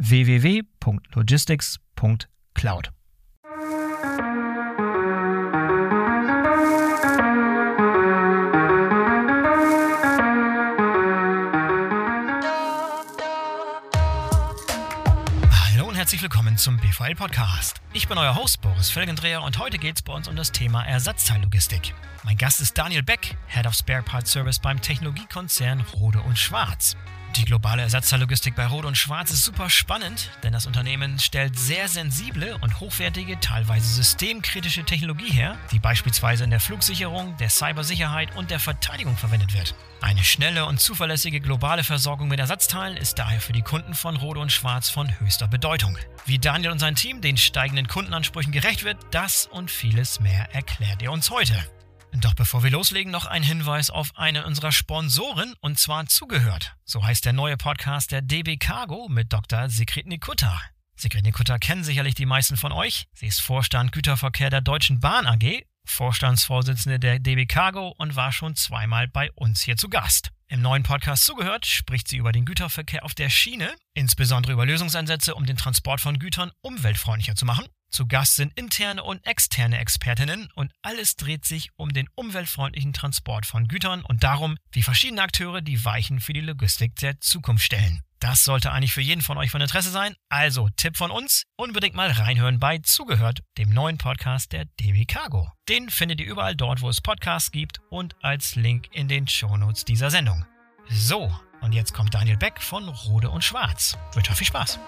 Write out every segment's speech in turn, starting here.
www.logistics.cloud. Hallo und herzlich willkommen zum BVL Podcast. Ich bin euer Host Boris Felgendreher und heute geht es bei uns um das Thema Ersatzteillogistik. Mein Gast ist Daniel Beck, Head of Spare Parts Service beim Technologiekonzern Rode und Schwarz. Die globale Ersatzteillogistik bei Rot und Schwarz ist super spannend, denn das Unternehmen stellt sehr sensible und hochwertige, teilweise systemkritische Technologie her, die beispielsweise in der Flugsicherung, der Cybersicherheit und der Verteidigung verwendet wird. Eine schnelle und zuverlässige globale Versorgung mit Ersatzteilen ist daher für die Kunden von Rode und Schwarz von höchster Bedeutung. Wie Daniel und sein Team den steigenden Kundenansprüchen gerecht wird, das und vieles mehr erklärt er uns heute. Doch bevor wir loslegen, noch ein Hinweis auf eine unserer Sponsoren und zwar zugehört. So heißt der neue Podcast der DB Cargo mit Dr. Sigrid Nikutta. Sigrid Nikutta kennen sicherlich die meisten von euch. Sie ist Vorstand Güterverkehr der Deutschen Bahn AG, Vorstandsvorsitzende der DB Cargo und war schon zweimal bei uns hier zu Gast. Im neuen Podcast zugehört spricht sie über den Güterverkehr auf der Schiene, insbesondere über Lösungsansätze, um den Transport von Gütern umweltfreundlicher zu machen zu Gast sind interne und externe Expertinnen und alles dreht sich um den umweltfreundlichen Transport von Gütern und darum, wie verschiedene Akteure die Weichen für die Logistik der Zukunft stellen. Das sollte eigentlich für jeden von euch von Interesse sein. Also Tipp von uns, unbedingt mal reinhören bei Zugehört, dem neuen Podcast der DB Cargo. Den findet ihr überall dort, wo es Podcasts gibt und als Link in den Shownotes dieser Sendung. So, und jetzt kommt Daniel Beck von Rode und Schwarz. Wünsche euch viel Spaß.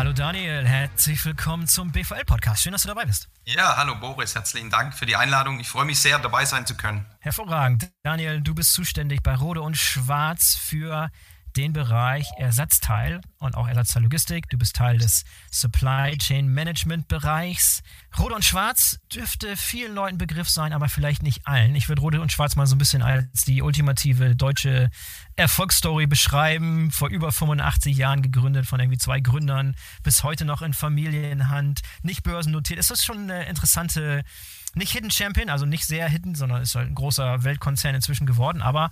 Hallo Daniel, herzlich willkommen zum BVL-Podcast. Schön, dass du dabei bist. Ja, hallo Boris, herzlichen Dank für die Einladung. Ich freue mich sehr, dabei sein zu können. Hervorragend. Daniel, du bist zuständig bei Rode und Schwarz für den Bereich Ersatzteil und auch Ersatzteillogistik. Du bist Teil des Supply Chain Management Bereichs. Rot und Schwarz dürfte vielen Leuten Begriff sein, aber vielleicht nicht allen. Ich würde Rot und Schwarz mal so ein bisschen als die ultimative deutsche Erfolgsstory beschreiben. Vor über 85 Jahren gegründet von irgendwie zwei Gründern, bis heute noch in Familienhand, nicht börsennotiert. Ist das schon eine interessante nicht Hidden Champion, also nicht sehr hidden, sondern ist halt ein großer Weltkonzern inzwischen geworden, aber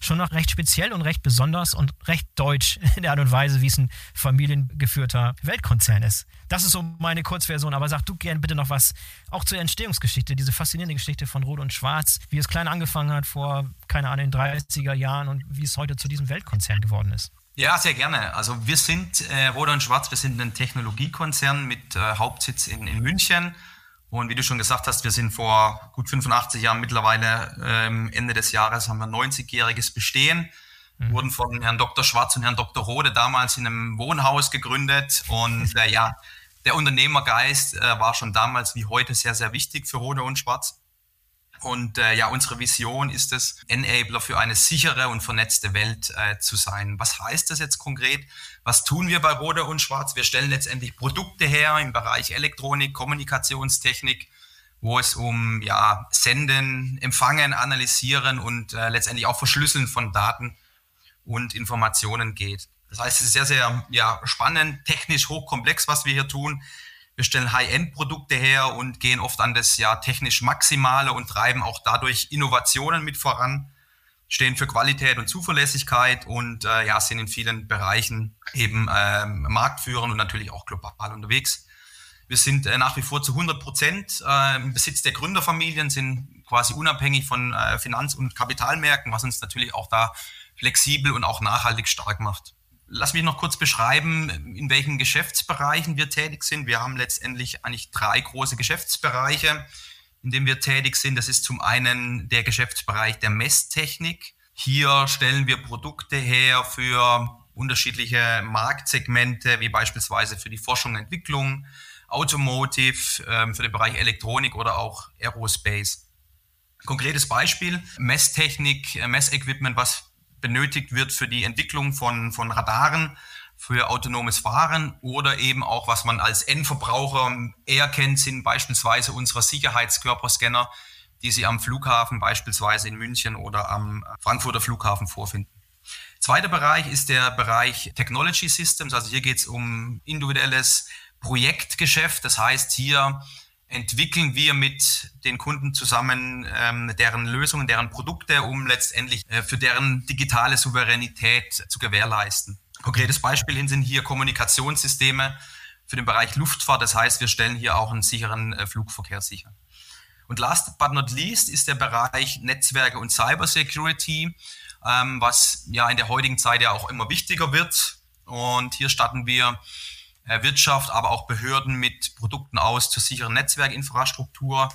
schon noch recht speziell und recht besonders und recht deutsch in der Art und Weise, wie es ein familiengeführter Weltkonzern ist. Das ist so meine Kurzversion, aber sag du gerne bitte noch was auch zur Entstehungsgeschichte, diese faszinierende Geschichte von Rot und Schwarz, wie es klein angefangen hat vor, keine Ahnung, den 30er Jahren und wie es heute zu diesem Weltkonzern geworden ist. Ja, sehr gerne. Also wir sind äh, Rot und Schwarz, wir sind ein Technologiekonzern mit äh, Hauptsitz in, in München und wie du schon gesagt hast, wir sind vor gut 85 Jahren mittlerweile, ähm, Ende des Jahres haben wir 90-jähriges Bestehen, mhm. wurden von Herrn Dr. Schwarz und Herrn Dr. Rode damals in einem Wohnhaus gegründet. Und äh, ja, der Unternehmergeist äh, war schon damals wie heute sehr, sehr wichtig für Rode und Schwarz. Und äh, ja, unsere Vision ist es, Enabler für eine sichere und vernetzte Welt äh, zu sein. Was heißt das jetzt konkret? Was tun wir bei Roder und Schwarz? Wir stellen letztendlich Produkte her im Bereich Elektronik, Kommunikationstechnik, wo es um ja, Senden, Empfangen, Analysieren und äh, letztendlich auch Verschlüsseln von Daten und Informationen geht. Das heißt, es ist sehr, sehr ja, spannend, technisch hochkomplex, was wir hier tun. Wir stellen High-End-Produkte her und gehen oft an das ja technisch Maximale und treiben auch dadurch Innovationen mit voran, stehen für Qualität und Zuverlässigkeit und äh, ja, sind in vielen Bereichen eben ähm, marktführend und natürlich auch global unterwegs. Wir sind äh, nach wie vor zu 100 Prozent äh, im Besitz der Gründerfamilien, sind quasi unabhängig von äh, Finanz- und Kapitalmärkten, was uns natürlich auch da flexibel und auch nachhaltig stark macht. Lass mich noch kurz beschreiben, in welchen Geschäftsbereichen wir tätig sind. Wir haben letztendlich eigentlich drei große Geschäftsbereiche, in denen wir tätig sind. Das ist zum einen der Geschäftsbereich der Messtechnik. Hier stellen wir Produkte her für unterschiedliche Marktsegmente, wie beispielsweise für die Forschung und Entwicklung, Automotive, ähm, für den Bereich Elektronik oder auch Aerospace. Konkretes Beispiel, Messtechnik, äh, Messequipment, was benötigt wird für die Entwicklung von, von Radaren, für autonomes Fahren oder eben auch, was man als Endverbraucher eher kennt, sind beispielsweise unsere Sicherheitskörperscanner, die Sie am Flughafen beispielsweise in München oder am Frankfurter Flughafen vorfinden. Zweiter Bereich ist der Bereich Technology Systems. Also hier geht es um individuelles Projektgeschäft. Das heißt, hier entwickeln wir mit den Kunden zusammen ähm, deren Lösungen, deren Produkte, um letztendlich äh, für deren digitale Souveränität zu gewährleisten. Konkretes Beispiel hin sind hier Kommunikationssysteme für den Bereich Luftfahrt. Das heißt, wir stellen hier auch einen sicheren äh, Flugverkehr sicher. Und last but not least ist der Bereich Netzwerke und Cybersecurity, ähm, was ja in der heutigen Zeit ja auch immer wichtiger wird. Und hier starten wir Wirtschaft, aber auch Behörden mit Produkten aus zur sicheren Netzwerkinfrastruktur,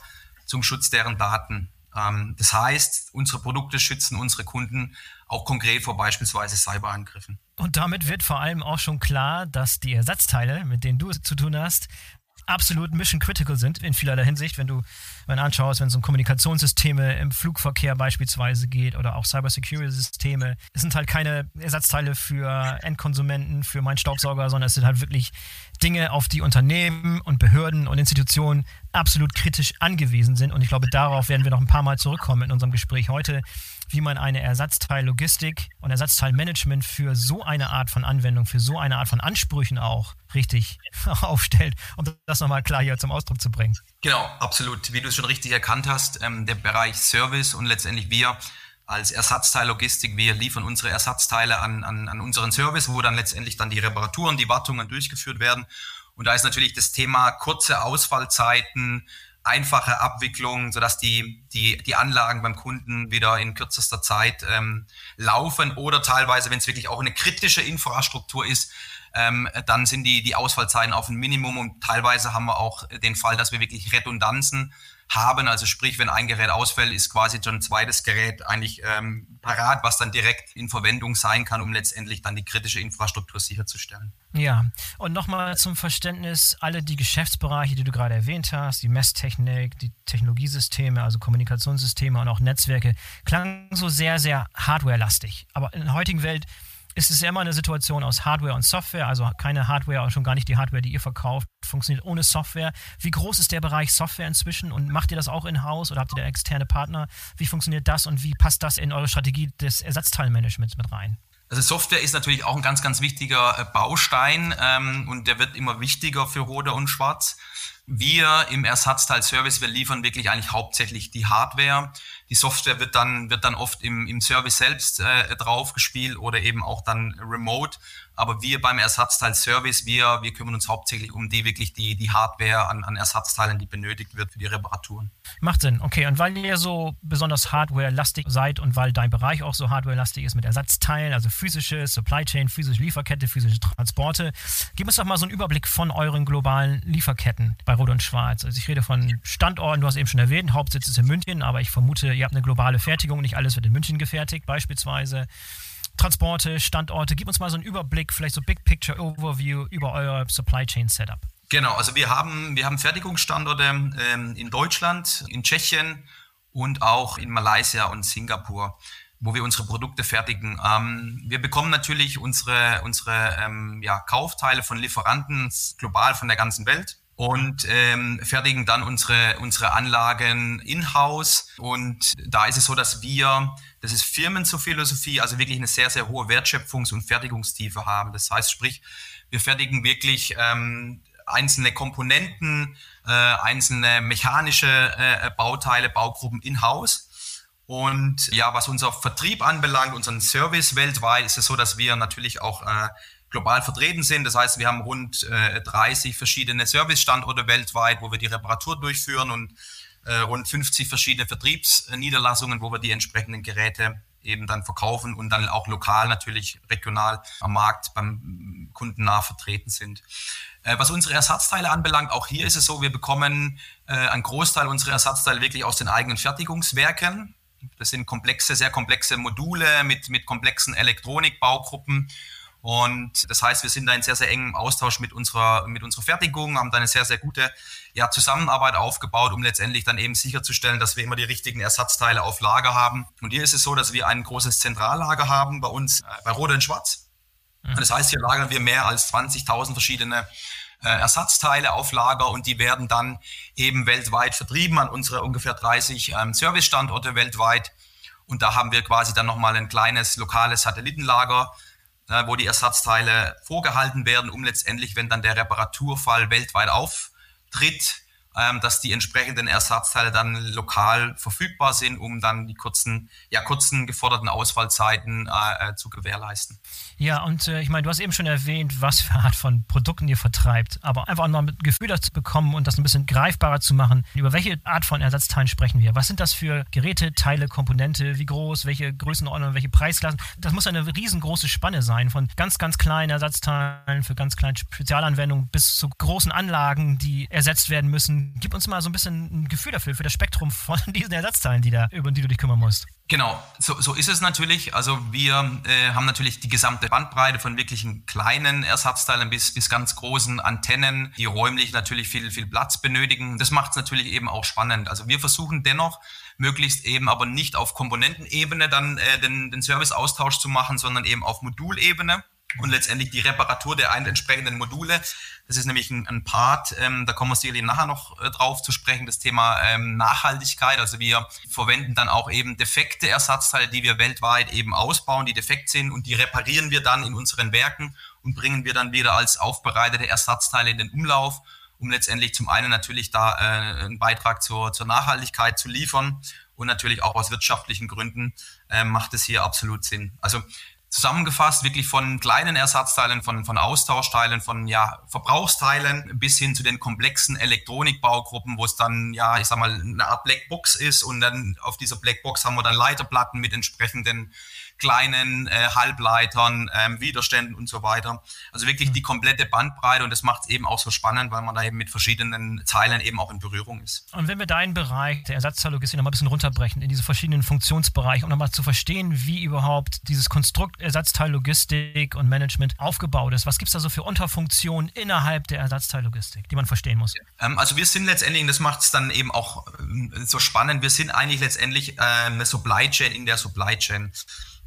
zum Schutz deren Daten. Ähm, das heißt, unsere Produkte schützen unsere Kunden auch konkret vor beispielsweise Cyberangriffen. Und damit wird vor allem auch schon klar, dass die Ersatzteile, mit denen du es zu tun hast, absolut mission critical sind in vielerlei Hinsicht, wenn du wenn anschaust, wenn es um Kommunikationssysteme im Flugverkehr beispielsweise geht oder auch Cybersecurity-Systeme. Es sind halt keine Ersatzteile für Endkonsumenten, für meinen Staubsauger, sondern es sind halt wirklich Dinge, auf die Unternehmen und Behörden und Institutionen absolut kritisch angewiesen sind. Und ich glaube, darauf werden wir noch ein paar Mal zurückkommen in unserem Gespräch heute, wie man eine Ersatzteillogistik und Ersatzteilmanagement für so eine Art von Anwendung, für so eine Art von Ansprüchen auch richtig aufstellt, um das nochmal klar hier zum Ausdruck zu bringen. Genau, absolut. Wie du es schon richtig erkannt hast, ähm, der Bereich Service und letztendlich wir als Ersatzteillogistik, wir liefern unsere Ersatzteile an, an, an unseren Service, wo dann letztendlich dann die Reparaturen, die Wartungen durchgeführt werden. Und da ist natürlich das Thema kurze Ausfallzeiten, einfache Abwicklung, sodass die, die, die Anlagen beim Kunden wieder in kürzester Zeit ähm, laufen. Oder teilweise, wenn es wirklich auch eine kritische Infrastruktur ist, ähm, dann sind die, die Ausfallzeiten auf ein Minimum. Und teilweise haben wir auch den Fall, dass wir wirklich Redundanzen haben. Also sprich, wenn ein Gerät ausfällt, ist quasi schon ein zweites Gerät eigentlich ähm, parat, was dann direkt in Verwendung sein kann, um letztendlich dann die kritische Infrastruktur sicherzustellen. Ja, und nochmal zum Verständnis, alle die Geschäftsbereiche, die du gerade erwähnt hast, die Messtechnik, die Technologiesysteme, also Kommunikationssysteme und auch Netzwerke, klangen so sehr, sehr hardware-lastig. Aber in der heutigen Welt es ja immer eine Situation aus Hardware und Software, also keine Hardware schon gar nicht die Hardware, die ihr verkauft, funktioniert ohne Software. Wie groß ist der Bereich Software inzwischen und macht ihr das auch in-house oder habt ihr da externe Partner? Wie funktioniert das und wie passt das in eure Strategie des Ersatzteilmanagements mit rein? Also Software ist natürlich auch ein ganz, ganz wichtiger äh, Baustein ähm, und der wird immer wichtiger für Roder und Schwarz. Wir im Ersatzteilservice, wir liefern wirklich eigentlich hauptsächlich die Hardware. Die Software wird dann, wird dann oft im, im Service selbst äh, draufgespielt oder eben auch dann remote. Aber wir beim Ersatzteil-Service, wir, wir kümmern uns hauptsächlich um die wirklich die, die Hardware an, an Ersatzteilen, die benötigt wird für die Reparaturen. Macht Sinn, okay. Und weil ihr so besonders Hardware-lastig seid und weil dein Bereich auch so Hardware-lastig ist mit Ersatzteilen, also physische Supply Chain, physische Lieferkette, physische Transporte, gib uns doch mal so einen Überblick von euren globalen Lieferketten bei Rot und Schwarz. Also ich rede von Standorten, du hast eben schon erwähnt, Hauptsitz ist in München, aber ich vermute, ihr habt eine globale Fertigung, nicht alles wird in München gefertigt beispielsweise. Transporte, Standorte. Gib uns mal so einen Überblick, vielleicht so Big Picture Overview über euer Supply Chain Setup. Genau, also wir haben, wir haben Fertigungsstandorte ähm, in Deutschland, in Tschechien und auch in Malaysia und Singapur wo wir unsere Produkte fertigen. Ähm, wir bekommen natürlich unsere, unsere ähm, ja, Kaufteile von Lieferanten global von der ganzen Welt und ähm, fertigen dann unsere, unsere Anlagen in-house. Und da ist es so, dass wir, das ist Firmenphilosophie, also wirklich eine sehr, sehr hohe Wertschöpfungs- und Fertigungstiefe haben. Das heißt, sprich, wir fertigen wirklich ähm, einzelne Komponenten, äh, einzelne mechanische äh, Bauteile, Baugruppen in-house und ja, was unser Vertrieb anbelangt, unseren Service weltweit, ist es so, dass wir natürlich auch äh, global vertreten sind. Das heißt, wir haben rund äh, 30 verschiedene Servicestandorte weltweit, wo wir die Reparatur durchführen und äh, rund 50 verschiedene Vertriebsniederlassungen, wo wir die entsprechenden Geräte eben dann verkaufen und dann auch lokal natürlich regional am Markt beim Kunden nah vertreten sind. Äh, was unsere Ersatzteile anbelangt, auch hier ist es so, wir bekommen äh, einen Großteil unserer Ersatzteile wirklich aus den eigenen Fertigungswerken. Das sind komplexe, sehr komplexe Module mit, mit komplexen Elektronikbaugruppen. Und das heißt, wir sind da in sehr, sehr engem Austausch mit unserer, mit unserer Fertigung, haben da eine sehr, sehr gute ja, Zusammenarbeit aufgebaut, um letztendlich dann eben sicherzustellen, dass wir immer die richtigen Ersatzteile auf Lager haben. Und hier ist es so, dass wir ein großes Zentrallager haben bei uns äh, bei Rode und Schwarz. Mhm. Und das heißt, hier lagern wir mehr als 20.000 verschiedene äh, Ersatzteile auf Lager und die werden dann eben weltweit vertrieben an unsere ungefähr 30 ähm, Servicestandorte weltweit. Und da haben wir quasi dann nochmal ein kleines lokales Satellitenlager, äh, wo die Ersatzteile vorgehalten werden, um letztendlich, wenn dann der Reparaturfall weltweit auftritt, ähm, dass die entsprechenden Ersatzteile dann lokal verfügbar sind, um dann die kurzen, ja, kurzen geforderten Ausfallzeiten äh, äh, zu gewährleisten. Ja, und äh, ich meine, du hast eben schon erwähnt, was für Art von Produkten ihr vertreibt, aber einfach mal ein Gefühl dazu bekommen und das ein bisschen greifbarer zu machen, über welche Art von Ersatzteilen sprechen wir? Was sind das für Geräte, Teile, Komponente, wie groß, welche Größenordnung, welche Preisklassen? Das muss eine riesengroße Spanne sein, von ganz, ganz kleinen Ersatzteilen für ganz kleine Spezialanwendungen bis zu großen Anlagen, die ersetzt werden müssen. Gib uns mal so ein bisschen ein Gefühl dafür, für das Spektrum von diesen Ersatzteilen, die da, über die du dich kümmern musst. Genau, so, so ist es natürlich. Also wir äh, haben natürlich die gesamte Bandbreite von wirklichen kleinen Ersatzteilen bis, bis ganz großen Antennen, die räumlich natürlich viel, viel Platz benötigen. Das macht es natürlich eben auch spannend. Also wir versuchen dennoch, möglichst eben aber nicht auf Komponentenebene dann äh, den, den Serviceaustausch zu machen, sondern eben auf Modulebene und letztendlich die Reparatur der entsprechenden Module. Das ist nämlich ein, ein Part, ähm, da kommen wir sicherlich nachher noch äh, drauf zu sprechen, das Thema ähm, Nachhaltigkeit. Also wir verwenden dann auch eben defekte Ersatzteile, die wir weltweit eben ausbauen, die defekt sind und die reparieren wir dann in unseren Werken und bringen wir dann wieder als aufbereitete Ersatzteile in den Umlauf, um letztendlich zum einen natürlich da äh, einen Beitrag zur, zur Nachhaltigkeit zu liefern und natürlich auch aus wirtschaftlichen Gründen äh, macht es hier absolut Sinn. Also zusammengefasst, wirklich von kleinen Ersatzteilen, von, von Austauschteilen, von ja, Verbrauchsteilen bis hin zu den komplexen Elektronikbaugruppen, wo es dann, ja, ich sag mal, eine Art Blackbox ist und dann auf dieser Blackbox haben wir dann Leiterplatten mit entsprechenden kleinen äh, Halbleitern, ähm, Widerständen und so weiter. Also wirklich die komplette Bandbreite und das macht es eben auch so spannend, weil man da eben mit verschiedenen Teilen eben auch in Berührung ist. Und wenn wir deinen Bereich der Ersatzteillogistik nochmal ein bisschen runterbrechen in diese verschiedenen Funktionsbereiche, um nochmal zu verstehen, wie überhaupt dieses Konstrukt Ersatzteillogistik und Management aufgebaut ist. Was gibt es da so für Unterfunktionen innerhalb der Ersatzteillogistik, die man verstehen muss? Ähm, also wir sind letztendlich, und das macht es dann eben auch ähm, so spannend, wir sind eigentlich letztendlich äh, eine Supply Chain in der Supply Chain.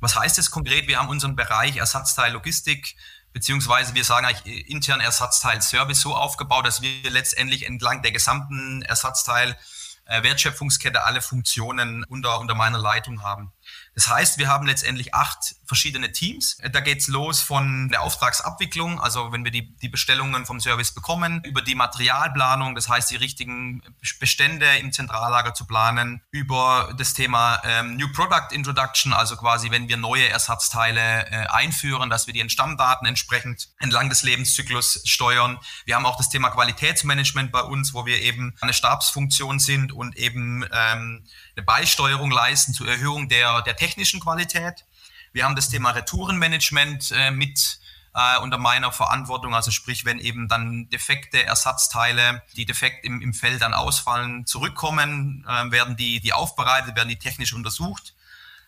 Was heißt das konkret? Wir haben unseren Bereich Ersatzteil Logistik beziehungsweise wir sagen eigentlich intern Ersatzteil Service so aufgebaut, dass wir letztendlich entlang der gesamten Ersatzteil äh, Wertschöpfungskette alle Funktionen unter, unter meiner Leitung haben. Das heißt, wir haben letztendlich acht verschiedene Teams. Da geht's los von der Auftragsabwicklung, also wenn wir die, die Bestellungen vom Service bekommen, über die Materialplanung, das heißt die richtigen Bestände im Zentrallager zu planen, über das Thema ähm, New Product Introduction, also quasi wenn wir neue Ersatzteile äh, einführen, dass wir die in Stammdaten entsprechend entlang des Lebenszyklus steuern. Wir haben auch das Thema Qualitätsmanagement bei uns, wo wir eben eine Stabsfunktion sind und eben ähm, eine Beisteuerung leisten zur Erhöhung der, der technischen Qualität. Wir haben das Thema Retourenmanagement äh, mit äh, unter meiner Verantwortung, also sprich, wenn eben dann defekte Ersatzteile, die defekt im, im Feld dann ausfallen, zurückkommen, äh, werden die, die aufbereitet, werden die technisch untersucht.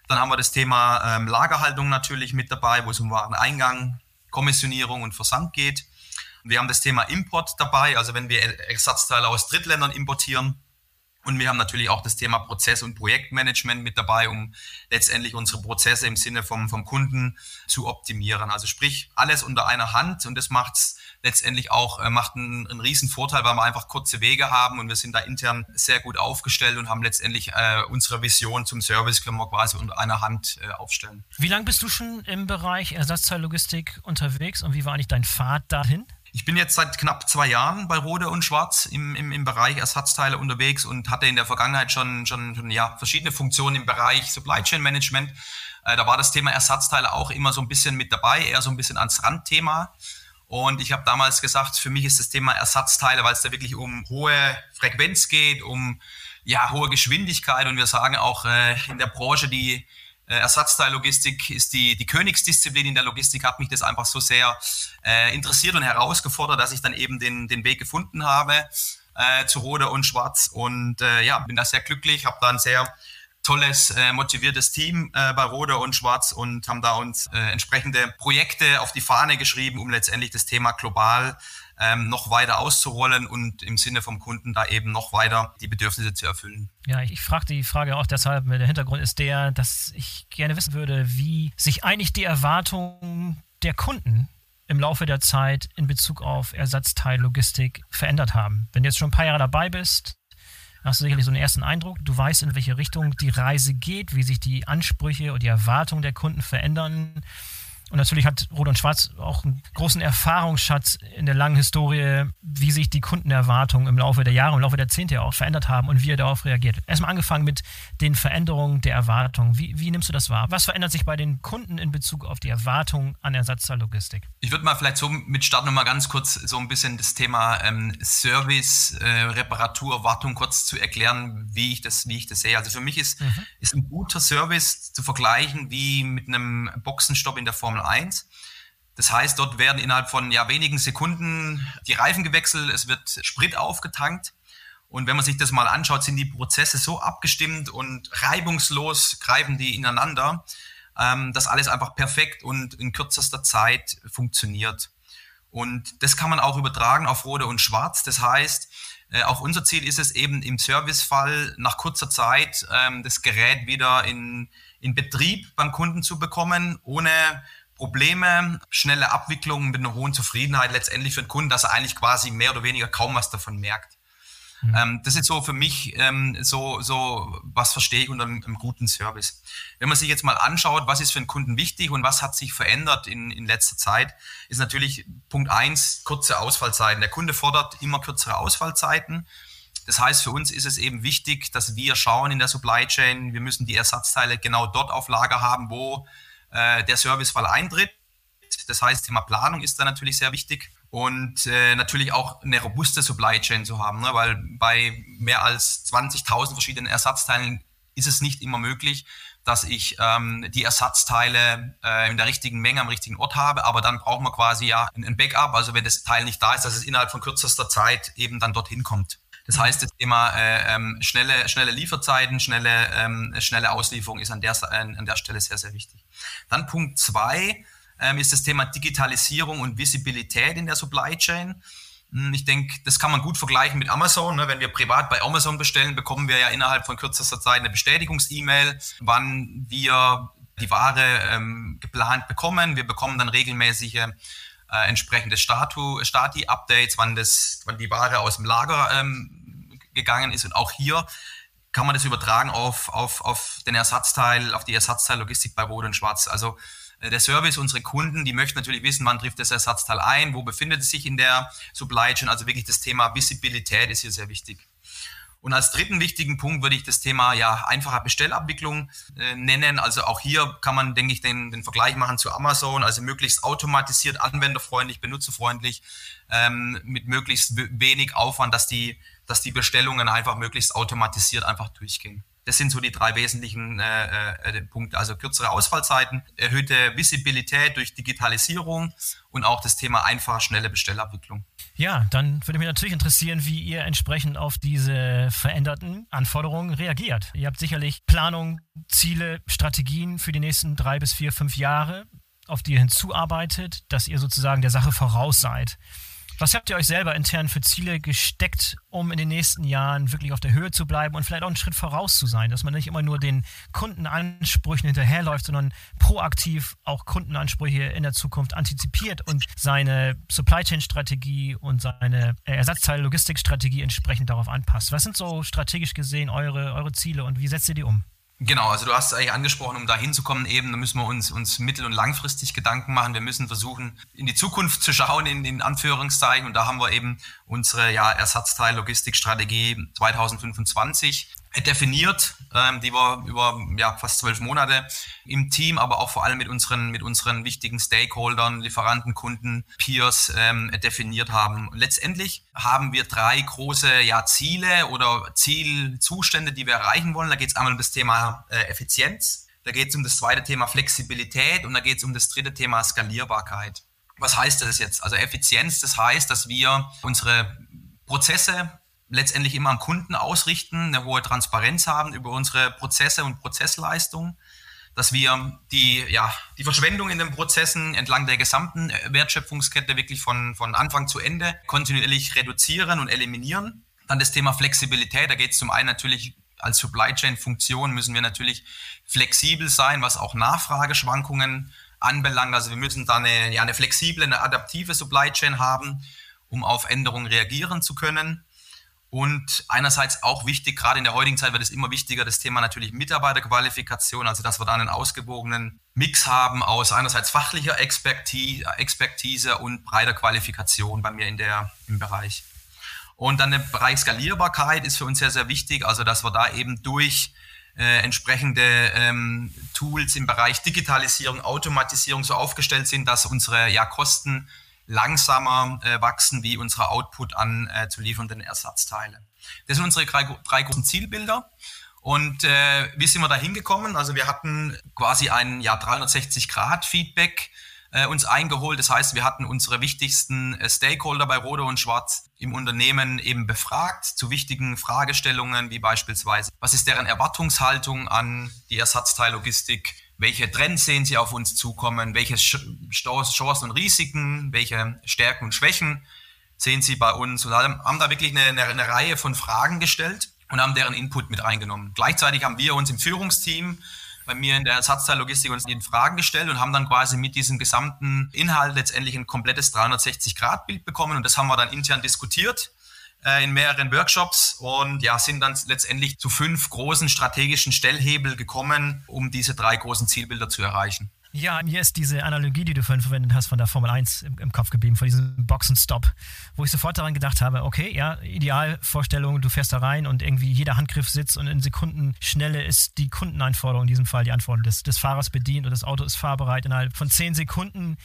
Dann haben wir das Thema ähm, Lagerhaltung natürlich mit dabei, wo es um Wareneingang, Kommissionierung und Versand geht. Wir haben das Thema Import dabei, also wenn wir Ersatzteile aus Drittländern importieren, Und wir haben natürlich auch das Thema Prozess- und Projektmanagement mit dabei, um letztendlich unsere Prozesse im Sinne vom, vom Kunden zu optimieren. Also sprich, alles unter einer Hand und das macht's letztendlich auch, äh, macht einen, einen riesen Vorteil, weil wir einfach kurze Wege haben und wir sind da intern sehr gut aufgestellt und haben letztendlich äh, unsere Vision zum Service können wir quasi unter einer Hand äh, aufstellen. Wie lange bist du schon im Bereich Ersatzteillogistik unterwegs und wie war eigentlich dein Pfad dahin? Ich bin jetzt seit knapp zwei Jahren bei Rode und Schwarz im, im, im Bereich Ersatzteile unterwegs und hatte in der Vergangenheit schon, schon, schon ja, verschiedene Funktionen im Bereich Supply Chain Management. Äh, da war das Thema Ersatzteile auch immer so ein bisschen mit dabei, eher so ein bisschen ans Randthema. Und ich habe damals gesagt, für mich ist das Thema Ersatzteile, weil es da wirklich um hohe Frequenz geht, um ja, hohe Geschwindigkeit. Und wir sagen auch äh, in der Branche, die Ersatzteillogistik ist die, die Königsdisziplin in der Logistik, hat mich das einfach so sehr äh, interessiert und herausgefordert, dass ich dann eben den, den Weg gefunden habe äh, zu Rode und Schwarz. Und äh, ja, bin da sehr glücklich, habe da ein sehr tolles, äh, motiviertes Team äh, bei Rode und Schwarz und haben da uns äh, entsprechende Projekte auf die Fahne geschrieben, um letztendlich das Thema global ähm, noch weiter auszurollen und im Sinne vom Kunden da eben noch weiter die Bedürfnisse zu erfüllen. Ja, ich, ich frage die Frage auch deshalb, der Hintergrund ist der, dass ich gerne wissen würde, wie sich eigentlich die Erwartungen der Kunden im Laufe der Zeit in Bezug auf Ersatzteillogistik verändert haben. Wenn du jetzt schon ein paar Jahre dabei bist, hast du sicherlich so einen ersten Eindruck. Du weißt, in welche Richtung die Reise geht, wie sich die Ansprüche und die Erwartungen der Kunden verändern. Und natürlich hat Rot und Schwarz auch einen großen Erfahrungsschatz in der langen Historie, wie sich die Kundenerwartungen im Laufe der Jahre, im Laufe der Zehnte auch verändert haben und wie er darauf reagiert. Erstmal angefangen mit den Veränderungen der Erwartungen. Wie, wie nimmst du das wahr? Was verändert sich bei den Kunden in Bezug auf die Erwartungen an Ersatzteillogistik? Ich würde mal vielleicht so mit Start nochmal ganz kurz so ein bisschen das Thema ähm, Service, äh, Reparatur, Wartung kurz zu erklären, wie ich das, wie ich das sehe. Also für mich ist, mhm. ist ein guter Service zu vergleichen wie mit einem Boxenstopp in der Formel Formel 1. Das heißt, dort werden innerhalb von ja, wenigen Sekunden die Reifen gewechselt, es wird Sprit aufgetankt. Und wenn man sich das mal anschaut, sind die Prozesse so abgestimmt und reibungslos greifen die ineinander, ähm, dass alles einfach perfekt und in kürzester Zeit funktioniert. Und das kann man auch übertragen auf Rode und Schwarz. Das heißt, äh, auch unser Ziel ist es eben im Servicefall nach kurzer Zeit ähm, das Gerät wieder in, in Betrieb beim Kunden zu bekommen, ohne Probleme, schnelle Abwicklung mit einer hohen Zufriedenheit letztendlich für den Kunden, dass er eigentlich quasi mehr oder weniger kaum was davon merkt. Mhm. Ähm, das ist so für mich ähm, so, so, was verstehe ich unter einem, einem, guten Service. Wenn man sich jetzt mal anschaut, was ist für einen Kunden wichtig und was hat sich verändert in, in letzter Zeit, ist natürlich Punkt eins kurze Ausfallzeiten. Der Kunde fordert immer kürzere Ausfallzeiten. Das heißt, für uns ist es eben wichtig, dass wir schauen in der Supply Chain, wir müssen die Ersatzteile genau dort auf Lager haben, wo äh, der Servicefall eintritt. Das heißt, Thema Planung ist da natürlich sehr wichtig und äh, natürlich auch eine robuste Supply Chain zu haben, ne? weil bei mehr als 20.000 verschiedenen Ersatzteilen ist es nicht immer möglich, dass ich ähm, die Ersatzteile äh, in der richtigen Menge am richtigen Ort habe, aber dann braucht man quasi ja ein Backup, also wenn das Teil nicht da ist, dass es innerhalb von kürzester Zeit eben dann dorthin kommt. Das heißt, das Thema äh, ähm, schnelle, schnelle Lieferzeiten, schnelle, ähm, schnelle Auslieferung ist an der, an der Stelle sehr, sehr wichtig. Dann Punkt zwei ähm, ist das Thema Digitalisierung und Visibilität in der Supply Chain. Hm, ich denke, das kann man gut vergleichen mit Amazon. Ne? Wenn wir privat bei Amazon bestellen, bekommen wir ja innerhalb von kürzester Zeit eine Bestätigungs-E-Mail, wann wir die Ware ähm, geplant bekommen. Wir bekommen dann regelmäßige äh, entsprechende Stati-Updates, wann, wann die Ware aus dem Lager ähm, gegangen ist. Und auch hier kann man das übertragen auf, auf, auf den Ersatzteil, auf die Ersatzteillogistik bei Rot und Schwarz. Also äh, der Service, unsere Kunden, die möchten natürlich wissen, wann trifft das Ersatzteil ein, wo befindet es sich in der Supply Chain. Also wirklich das Thema Visibilität ist hier sehr wichtig. Und als dritten wichtigen Punkt würde ich das Thema ja einfacher Bestellabwicklung äh, nennen. Also auch hier kann man, denke ich, den, den Vergleich machen zu Amazon, also möglichst automatisiert, anwenderfreundlich, benutzerfreundlich, ähm, mit möglichst wenig Aufwand, dass die dass die Bestellungen einfach möglichst automatisiert einfach durchgehen. Das sind so die drei wesentlichen äh, äh, Punkte. Also kürzere Ausfallzeiten, erhöhte Visibilität durch Digitalisierung und auch das Thema einfache, schnelle Bestellabwicklung. Ja, dann würde mich natürlich interessieren, wie ihr entsprechend auf diese veränderten Anforderungen reagiert. Ihr habt sicherlich Planung, Ziele, Strategien für die nächsten drei bis vier, fünf Jahre, auf die ihr hinzuarbeitet, dass ihr sozusagen der Sache voraus seid. Was habt ihr euch selber intern für Ziele gesteckt, um in den nächsten Jahren wirklich auf der Höhe zu bleiben und vielleicht auch einen Schritt voraus zu sein, dass man nicht immer nur den Kundenansprüchen hinterherläuft, sondern proaktiv auch Kundenansprüche in der Zukunft antizipiert und seine Supply Chain Strategie und seine Ersatzteil-Logistikstrategie entsprechend darauf anpasst. Was sind so strategisch gesehen eure, eure Ziele und wie setzt ihr die um? Genau, also du hast es eigentlich angesprochen, um da hinzukommen, eben, da müssen wir uns, uns mittel- und langfristig Gedanken machen. Wir müssen versuchen, in die Zukunft zu schauen, in, in Anführungszeichen. Und da haben wir eben unsere ja, Ersatzteil-Logistikstrategie 2025 definiert, ähm, die wir über ja, fast zwölf Monate im Team, aber auch vor allem mit unseren, mit unseren wichtigen Stakeholdern, Lieferanten, Kunden, Peers ähm, definiert haben. Letztendlich haben wir drei große ja, Ziele oder Zielzustände, die wir erreichen wollen. Da geht es einmal um das Thema äh, Effizienz, da geht es um das zweite Thema Flexibilität und da geht es um das dritte Thema Skalierbarkeit. Was heißt das jetzt? Also Effizienz, das heißt, dass wir unsere Prozesse letztendlich immer am Kunden ausrichten, eine hohe Transparenz haben über unsere Prozesse und Prozessleistung, dass wir die, ja, die Verschwendung in den Prozessen entlang der gesamten Wertschöpfungskette wirklich von, von Anfang zu Ende kontinuierlich reduzieren und eliminieren. Dann das Thema Flexibilität, da geht es zum einen natürlich als Supply Chain Funktion müssen wir natürlich flexibel sein, was auch Nachfrageschwankungen anbelangt. Also wir müssen da eine, ja, eine flexible, eine adaptive Supply Chain haben, um auf Änderungen reagieren zu können. Und einerseits auch wichtig, gerade in der heutigen Zeit wird es immer wichtiger, das Thema natürlich Mitarbeiterqualifikation, also dass wir da einen ausgewogenen Mix haben aus einerseits fachlicher Expertise, und breiter Qualifikation bei mir in der, im Bereich. Und dann der Bereich Skalierbarkeit ist für uns sehr, sehr wichtig, also dass wir da eben durch äh, entsprechende ähm, Tools im Bereich Digitalisierung, Automatisierung so aufgestellt sind, dass unsere ja, Kosten langsamer äh, wachsen wie unsere Output an äh, zu liefernden Ersatzteile. Das sind unsere drei, drei großen Zielbilder. Und äh, wie sind wir da hingekommen? Also wir hatten quasi ein ja, 360-Grad-Feedback äh, uns eingeholt. Das heißt, wir hatten unsere wichtigsten äh, Stakeholder bei Rode und Schwarz im Unternehmen eben befragt zu wichtigen Fragestellungen, wie beispielsweise, was ist deren Erwartungshaltung an die Ersatzteillogistik? Welche Trends sehen Sie auf uns zukommen, welche Chancen und Risiken, welche Stärken und Schwächen sehen Sie bei uns? Und haben da wirklich eine, eine, Reihe von Fragen gestellt und haben deren Input mit reingenommen. Gleichzeitig haben wir uns im Führungsteam bei mir in der Ersatzteillogistik uns in Fragen gestellt und haben dann quasi mit diesem gesamten Inhalt letztendlich ein komplettes 360-Grad-Bild bekommen. Und das haben wir dann intern diskutiert äh, in mehreren Workshops und ja, sind dann letztendlich zu fünf großen strategischen Stellhebel gekommen, um diese drei großen Zielbilder zu erreichen. Ja, mir ist diese Analogie, die du vorhin verwendet hast, von der Formel 1 im, im Kopf geblieben, von diesem Boxenstopp, wo ich sofort daran gedacht habe, okay, ja, Idealvorstellung, du fährst da rein und irgendwie jeder Handgriff sitzt und in Sekundenschnelle ist die Kundeneinforderung, in diesem Fall die Anforderung des, des Fahrers bedient und das Auto ist fahrbereit innerhalb von zehn Sekunden.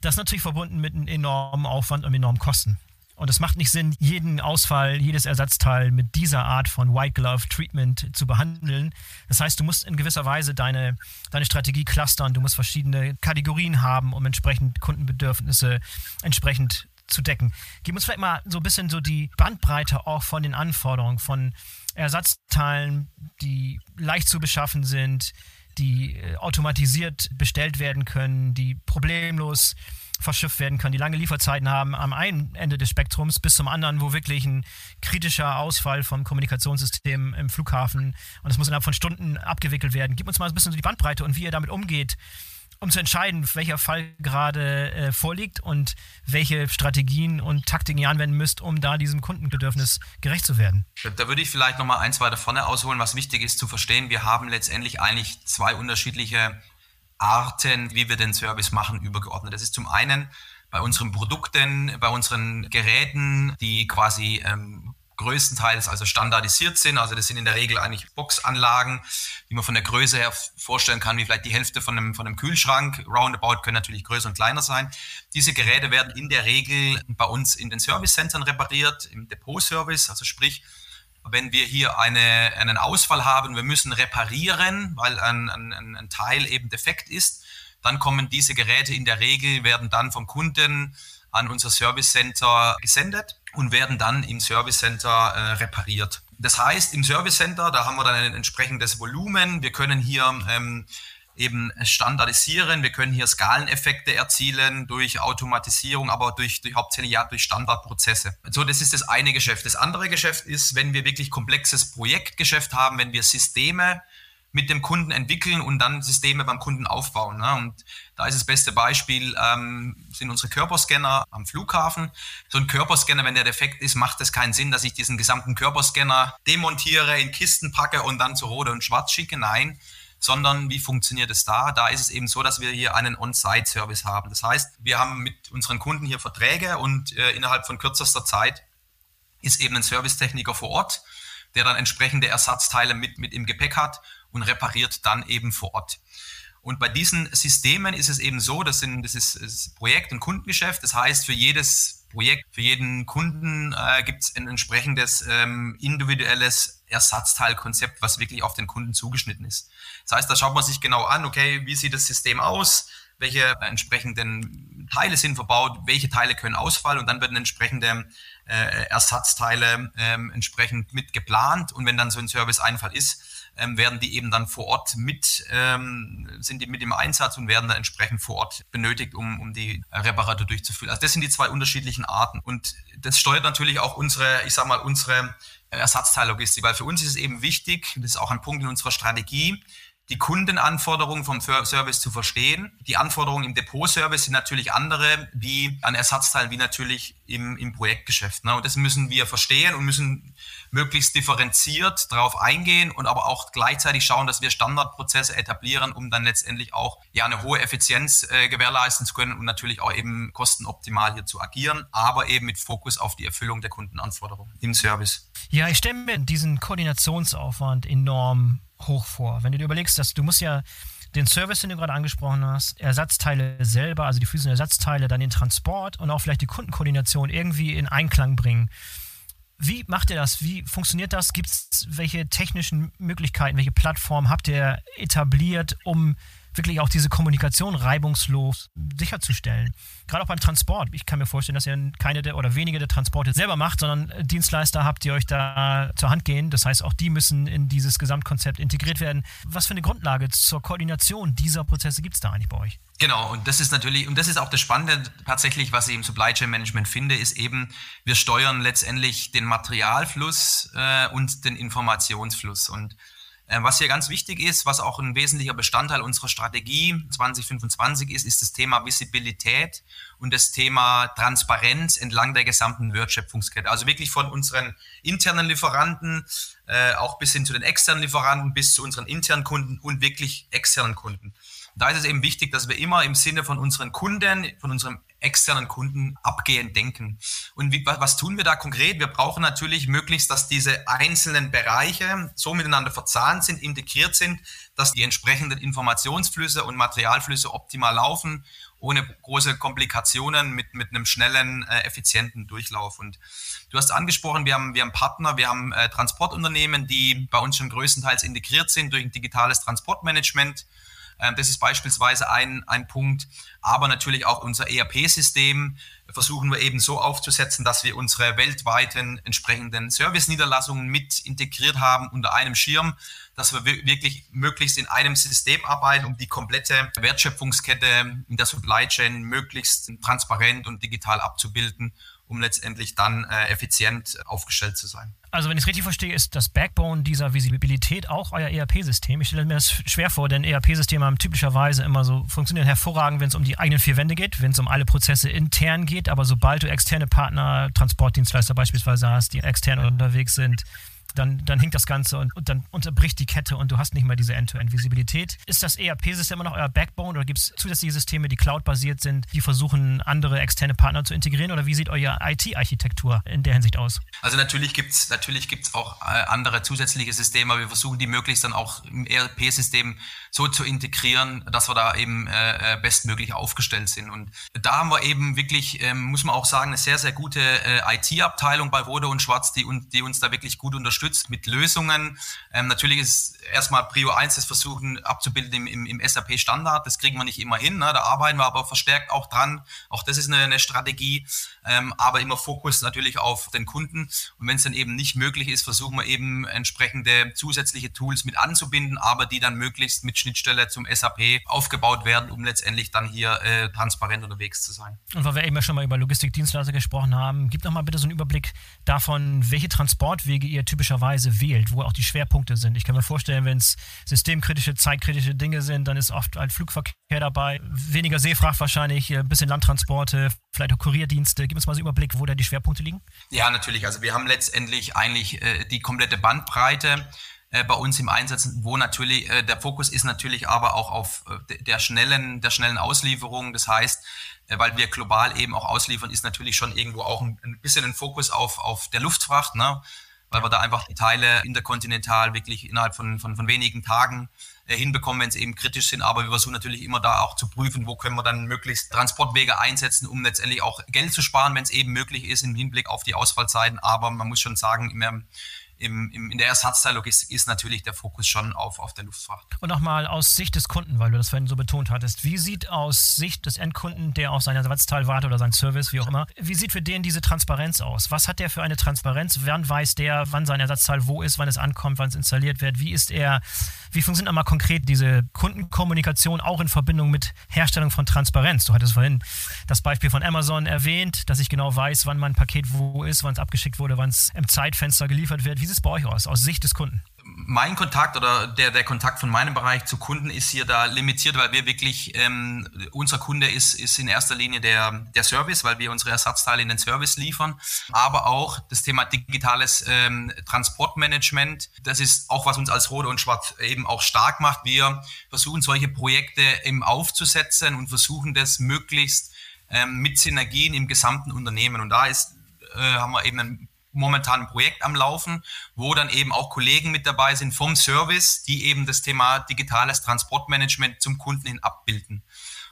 Das ist natürlich verbunden mit einem enormen Aufwand und enormen Kosten. Und es macht nicht Sinn, jeden Ausfall, jedes Ersatzteil mit dieser Art von White Glove Treatment zu behandeln. Das heißt, du musst in gewisser Weise deine, deine Strategie clustern, du musst verschiedene Kategorien haben, um entsprechend Kundenbedürfnisse entsprechend zu decken. Gib uns vielleicht mal so ein bisschen so die Bandbreite auch von den Anforderungen, von Ersatzteilen, die leicht zu beschaffen sind, die äh, automatisiert bestellt werden können, die problemlos verschifft werden können, die lange Lieferzeiten haben am einen Ende des Spektrums bis zum anderen, wo wirklich ein kritischer Ausfall vom Kommunikationssystem im Flughafen und das muss innerhalb von Stunden abgewickelt werden. Gib uns mal ein bisschen so die Bandbreite und wie ihr damit umgeht, um zu entscheiden, welcher Fall gerade äh, vorliegt und welche Strategien und Taktiken ihr anwenden müsst, um da diesem Kundenbedürfnis gerecht zu werden. Da würde ich vielleicht nochmal eins weiter vorne ausholen, was wichtig ist zu verstehen. Wir haben letztendlich eigentlich zwei unterschiedliche Arten, wie wir den Service machen, übergeordnet. Das ist zum einen bei unseren Produkten, bei unseren Geräten, die quasi ähm, größtenteils also standardisiert sind. Also das sind in der Regel eigentlich Boxanlagen, die man von der Größe her vorstellen kann, wie vielleicht die Hälfte von einem, von einem Kühlschrank. Roundabout können natürlich größer und kleiner sein. Diese Geräte werden in der Regel bei uns in den Service-Centern repariert, im Depot-Service, also sprich, wenn wir hier eine, einen Ausfall haben, wir müssen reparieren, weil ein, ein, ein Teil eben defekt ist, dann kommen diese Geräte in der Regel, werden dann vom Kunden an unser Service Center gesendet und werden dann im Service Center äh, repariert. Das heißt, im Service Center, da haben wir dann ein entsprechendes Volumen. Wir können hier ähm, eben standardisieren. Wir können hier Skaleneffekte erzielen durch Automatisierung, aber durch, durch hauptsächlich ja durch Standardprozesse. So, das ist das eine Geschäft. Das andere Geschäft ist, wenn wir wirklich komplexes Projektgeschäft haben, wenn wir Systeme mit dem Kunden entwickeln und dann Systeme beim Kunden aufbauen. Ne? Und da ist das beste Beispiel, ähm, sind unsere Körperscanner am Flughafen. So ein Körperscanner, wenn der defekt ist, macht es keinen Sinn, dass ich diesen gesamten Körperscanner demontiere, in Kisten packe und dann zu Rot und Schwarz schicke. Nein, sondern wie funktioniert es da? Da ist es eben so, dass wir hier einen On-Site-Service haben. Das heißt, wir haben mit unseren Kunden hier Verträge und äh, innerhalb von kürzester Zeit ist eben ein Servicetechniker vor Ort, der dann entsprechende Ersatzteile mit, mit im Gepäck hat und repariert dann eben vor Ort. Und bei diesen Systemen ist es eben so, das, sind, das ist, ist Projekt- und Kundengeschäft. Das heißt, für jedes Projekt, für jeden Kunden äh, gibt es ein entsprechendes ähm, individuelles Ersatzteilkonzept, was wirklich auf den Kunden zugeschnitten ist. Das heißt, da schaut man sich genau an, okay, wie sieht das System aus? welche äh, entsprechenden Teile sind verbaut, welche Teile können ausfallen und dann werden entsprechende äh, Ersatzteile ähm, entsprechend mit geplant und wenn dann so ein Serviceeinfall ist, ähm, werden die eben dann vor Ort mit, ähm, sind die mit im Einsatz und werden dann entsprechend vor Ort benötigt, um, um die Reparatur durchzuführen. Also das sind die zwei unterschiedlichen Arten. Und das steuert natürlich auch unsere, ich sag mal, unsere Ersatzteillogistik, weil für uns ist es eben wichtig, das ist auch ein Punkt in unserer Strategie, die Kundenanforderungen vom Service zu verstehen. Die Anforderungen im Depot-Service sind natürlich andere wie an Ersatzteilen, wie natürlich im, im Projektgeschäft. Ne? Und das müssen wir verstehen und müssen möglichst differenziert darauf eingehen und aber auch gleichzeitig schauen, dass wir Standardprozesse etablieren, um dann letztendlich auch ja eine hohe Effizienz äh, gewährleisten zu können und natürlich auch eben kostenoptimal hier zu agieren, aber eben mit Fokus auf die Erfüllung der Kundenanforderungen im Service. Ja, ich stelle mir diesen Koordinationsaufwand enorm hoch vor. Wenn du dir überlegst, dass du musst ja den Service, den du gerade angesprochen hast, Ersatzteile selber, also die physischen Ersatzteile, dann den Transport und auch vielleicht die Kundenkoordination irgendwie in Einklang bringen. Wie macht ihr das? Wie funktioniert das? Gibt es welche technischen Möglichkeiten, welche Plattformen habt ihr etabliert, um wirklich auch diese Kommunikation reibungslos sicherzustellen. Gerade auch beim Transport. Ich kann mir vorstellen, dass ihr keine der oder wenige der Transporte selber macht, sondern Dienstleister habt, die euch da zur Hand gehen. Das heißt, auch die müssen in dieses Gesamtkonzept integriert werden. Was für eine Grundlage zur Koordination dieser Prozesse gibt es da eigentlich bei euch? Genau, und das ist natürlich, und das ist auch das Spannende tatsächlich, was ich im Supply Chain Management finde, ist eben, wir steuern letztendlich den Materialfluss äh, und den Informationsfluss. Und was hier ganz wichtig ist, was auch ein wesentlicher Bestandteil unserer Strategie 2025 ist, ist das Thema Visibilität und das Thema Transparenz entlang der gesamten Wertschöpfungskette. Also wirklich von unseren internen Lieferanten, äh, auch bis hin zu den externen Lieferanten, bis zu unseren internen Kunden und wirklich externen Kunden. Da ist es eben wichtig, dass wir immer im Sinne von unseren Kunden, von unserem externen Kunden abgehend denken. Und wie, was tun wir da konkret? Wir brauchen natürlich möglichst, dass diese einzelnen Bereiche so miteinander verzahnt sind, integriert sind, dass die entsprechenden Informationsflüsse und Materialflüsse optimal laufen, ohne große Komplikationen, mit, mit einem schnellen, äh, effizienten Durchlauf. Und du hast angesprochen, wir haben, wir haben Partner, wir haben äh, Transportunternehmen, die bei uns schon größtenteils integriert sind durch ein digitales Transportmanagement. Ähm, das ist beispielsweise ein, ein Punkt. Aber natürlich auch unser ERP-System versuchen wir eben so aufzusetzen, dass wir unsere weltweiten entsprechenden Service-Niederlassungen mit integriert haben unter einem Schirm, dass wir wirklich möglichst in einem System arbeiten, um die komplette Wertschöpfungskette in der Supply Chain möglichst transparent und digital abzubilden um letztendlich dann äh, effizient aufgestellt zu sein. Also wenn ich es richtig verstehe, ist das Backbone dieser Visibilität auch euer ERP-System. Ich stelle mir das schwer vor, denn ERP-Systeme haben typischerweise immer so, funktionieren hervorragend, wenn es um die eigenen vier Wände geht, wenn es um alle Prozesse intern geht, aber sobald du externe Partner, Transportdienstleister beispielsweise hast, die extern unterwegs sind, dann, dann hinkt das Ganze und, und dann unterbricht die Kette und du hast nicht mehr diese End-to-End-Visibilität. Ist das ERP-System immer noch euer Backbone oder gibt es zusätzliche Systeme, die cloud-basiert sind, die versuchen, andere externe Partner zu integrieren oder wie sieht euer IT-Architektur in der Hinsicht aus? Also natürlich gibt es natürlich gibt's auch äh, andere zusätzliche Systeme, aber wir versuchen die möglichst dann auch im ERP-System so zu integrieren, dass wir da eben äh, äh bestmöglich aufgestellt sind. Und da haben wir eben wirklich, ähm, muss man auch sagen, eine sehr, sehr gute IT-Abteilung bei Rode und Schwarz, die, die uns da wirklich gut unterstützt mit Lösungen. Ähm, natürlich ist ist erstmal Prio 1, das versuchen abzubilden im, im, im SAP-Standard. Das kriegen wir nicht immer hin. Ne? Da arbeiten wir aber verstärkt auch dran. Auch das ist eine, eine Strategie. Ähm, aber immer Fokus natürlich auf den Kunden. Und wenn es dann eben nicht möglich ist, versuchen wir eben entsprechende zusätzliche Tools mit anzubinden, aber die dann möglichst mit Schnittstelle zum SAP aufgebaut werden, um letztendlich dann hier äh, transparent unterwegs zu sein. Und weil wir eben schon mal über Logistikdienstleister gesprochen haben, gib doch mal bitte so einen Überblick davon, welche Transportwege ihr typischerweise wählt, wo auch die Schwerpunkte sind. Ich kann mir vorstellen, wenn es systemkritische, zeitkritische Dinge sind, dann ist oft ein Flugverkehr dabei, weniger Seefracht wahrscheinlich, ein bisschen Landtransporte, vielleicht auch Kurierdienste. Gib uns mal so einen Überblick, wo da die Schwerpunkte liegen. Ja, natürlich. Also wir haben letztendlich eigentlich äh, die komplette Bandbreite äh, bei uns im Einsatz, wo natürlich äh, der Fokus ist natürlich aber auch auf äh, der schnellen, der schnellen Auslieferung. Das heißt, äh, weil wir global eben auch ausliefern, ist natürlich schon irgendwo auch ein, ein bisschen ein Fokus auf, auf der Luftfracht, ne? weil wir da einfach die Teile interkontinental wirklich innerhalb von, von, von wenigen Tagen hinbekommen, wenn es eben kritisch sind. Aber wir versuchen natürlich immer da auch zu prüfen, wo können wir dann möglichst Transportwege einsetzen, um letztendlich auch Geld zu sparen, wenn es eben möglich ist im Hinblick auf die Ausfallzeiten. Aber man muss schon sagen, immer im, im, in der Ersatzteillogistik ist natürlich der Fokus schon auf, auf der Luftfahrt. Und nochmal aus Sicht des Kunden, weil du das vorhin so betont hattest, wie sieht aus Sicht des Endkunden, der auf sein Ersatzteil wartet oder sein Service, wie auch immer, wie sieht für den diese Transparenz aus? Was hat der für eine Transparenz? Wann weiß der, wann sein Ersatzteil wo ist, wann es ankommt, wann es installiert wird? Wie ist er, wie funktioniert einmal konkret diese Kundenkommunikation auch in Verbindung mit Herstellung von Transparenz? Du hattest vorhin das Beispiel von Amazon erwähnt, dass ich genau weiß, wann mein Paket wo ist, wann es abgeschickt wurde, wann es im Zeitfenster geliefert wird. Wie es bei euch aus, aus Sicht des Kunden? Mein Kontakt oder der, der Kontakt von meinem Bereich zu Kunden ist hier da limitiert, weil wir wirklich, ähm, unser Kunde ist, ist in erster Linie der, der Service, weil wir unsere Ersatzteile in den Service liefern, aber auch das Thema digitales ähm, Transportmanagement, das ist auch, was uns als Rot und Schwarz eben auch stark macht. Wir versuchen solche Projekte eben aufzusetzen und versuchen das möglichst ähm, mit Synergien im gesamten Unternehmen. Und da ist, äh, haben wir eben ein momentan ein Projekt am Laufen, wo dann eben auch Kollegen mit dabei sind vom Service, die eben das Thema digitales Transportmanagement zum Kunden hin abbilden.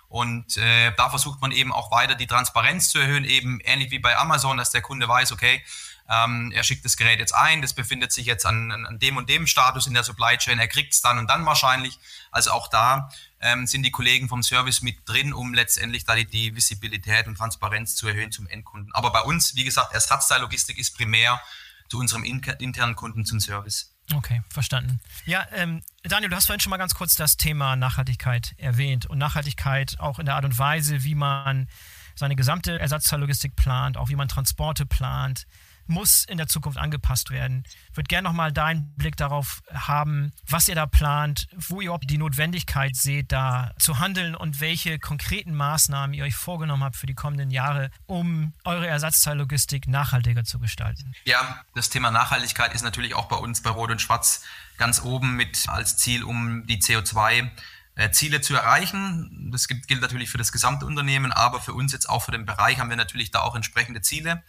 Und äh, da versucht man eben auch weiter die Transparenz zu erhöhen, eben ähnlich wie bei Amazon, dass der Kunde weiß, okay, ähm, er schickt das Gerät jetzt ein, das befindet sich jetzt an, an dem und dem Status in der Supply Chain, er kriegt es dann und dann wahrscheinlich. Also auch da ähm, sind die Kollegen vom Service mit drin, um letztendlich da die, die Visibilität und Transparenz zu erhöhen zum Endkunden. Aber bei uns, wie gesagt, Ersatzteillogistik ist primär zu unserem internen Kunden zum Service. Okay, verstanden. Ja, ähm, Daniel, du hast vorhin schon mal ganz kurz das Thema Nachhaltigkeit erwähnt und Nachhaltigkeit auch in der Art und Weise, wie man seine gesamte Ersatzteillogistik plant, auch wie man Transporte plant muss in der Zukunft angepasst werden. Ich würde gerne nochmal deinen Blick darauf haben, was ihr da plant, wo ihr die Notwendigkeit seht, da zu handeln und welche konkreten Maßnahmen ihr euch vorgenommen habt für die kommenden Jahre, um eure Ersatzteillogistik nachhaltiger zu gestalten. Ja, das Thema Nachhaltigkeit ist natürlich auch bei uns bei Rot und Schwarz ganz oben mit als Ziel, um die CO2 äh, Ziele zu erreichen. Das gilt natürlich für das gesamte Unternehmen, aber für uns jetzt auch für den Bereich haben wir natürlich da auch entsprechende Ziele.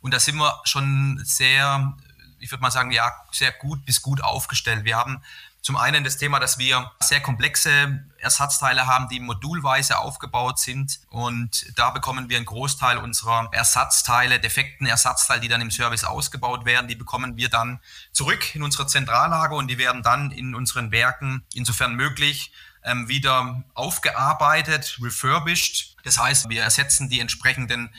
Und da sind wir schon sehr, ich würde mal sagen, ja, sehr gut bis gut aufgestellt. Wir haben zum einen das Thema, dass wir sehr komplexe Ersatzteile haben, die modulweise aufgebaut sind. Und da bekommen wir einen Großteil unserer Ersatzteile, defekten Ersatzteile, die dann im Service ausgebaut werden, die bekommen wir dann zurück in unsere Zentrallager und die werden dann in unseren Werken, insofern möglich, ähm, wieder aufgearbeitet, refurbished. Das heißt, wir ersetzen die entsprechenden